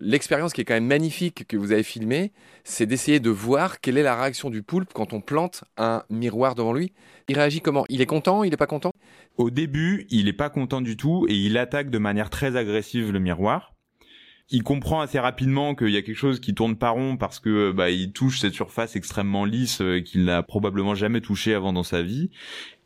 l'expérience qui est quand même magnifique que vous avez filmée, c'est d'essayer de voir quelle est la réaction du poulpe quand on plante un miroir devant lui. Il réagit comment? Il est content? Il n'est pas content? Au début, il n'est pas content du tout et il attaque de manière très agressive le miroir il comprend assez rapidement qu'il y a quelque chose qui tourne pas rond parce que bah, il touche cette surface extrêmement lisse euh, qu'il n'a probablement jamais touché avant dans sa vie.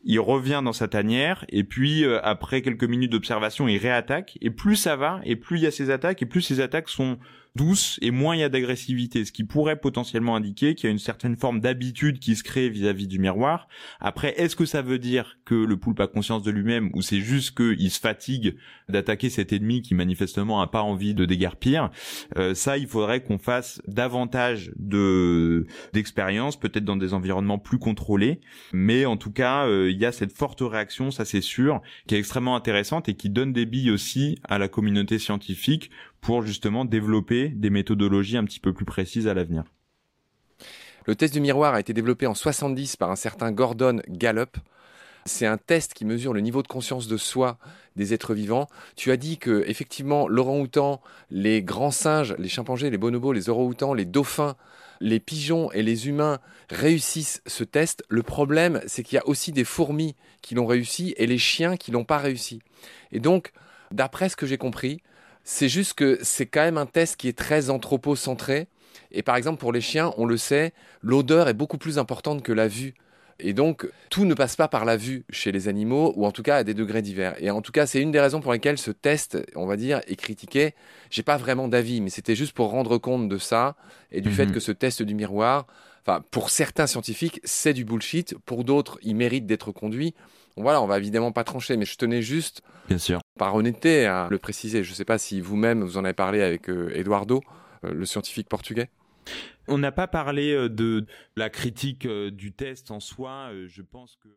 Il revient dans sa tanière et puis euh, après quelques minutes d'observation, il réattaque et plus ça va et plus il y a ces attaques et plus ces attaques sont douce et moins il y a d'agressivité, ce qui pourrait potentiellement indiquer qu'il y a une certaine forme d'habitude qui se crée vis-à-vis du miroir. Après, est-ce que ça veut dire que le poulpe a conscience de lui-même ou c'est juste qu'il se fatigue d'attaquer cet ennemi qui manifestement a pas envie de déguerpir euh, Ça, il faudrait qu'on fasse davantage de d'expérience, peut-être dans des environnements plus contrôlés, mais en tout cas, euh, il y a cette forte réaction, ça c'est sûr, qui est extrêmement intéressante et qui donne des billes aussi à la communauté scientifique pour justement développer des méthodologies un petit peu plus précises à l'avenir. Le test du miroir a été développé en 70 par un certain Gordon Gallup. C'est un test qui mesure le niveau de conscience de soi des êtres vivants. Tu as dit que effectivement l'orang-outan, les grands singes, les chimpanzés, les bonobos, les orang-outans, les dauphins, les pigeons et les humains réussissent ce test. Le problème, c'est qu'il y a aussi des fourmis qui l'ont réussi et les chiens qui l'ont pas réussi. Et donc, d'après ce que j'ai compris, c'est juste que c'est quand même un test qui est très anthropocentré. Et par exemple, pour les chiens, on le sait, l'odeur est beaucoup plus importante que la vue. Et donc, tout ne passe pas par la vue chez les animaux, ou en tout cas à des degrés divers. Et en tout cas, c'est une des raisons pour lesquelles ce test, on va dire, est critiqué. J'ai pas vraiment d'avis, mais c'était juste pour rendre compte de ça et du fait mhm. que ce test du miroir, enfin, pour certains scientifiques, c'est du bullshit. Pour d'autres, il mérite d'être conduit. Voilà, on va évidemment pas trancher, mais je tenais juste, bien sûr, par honnêteté, à le préciser. Je ne sais pas si vous-même vous en avez parlé avec euh, Eduardo, euh, le scientifique portugais. On n'a pas parlé euh, de la critique du test en soi. Je pense que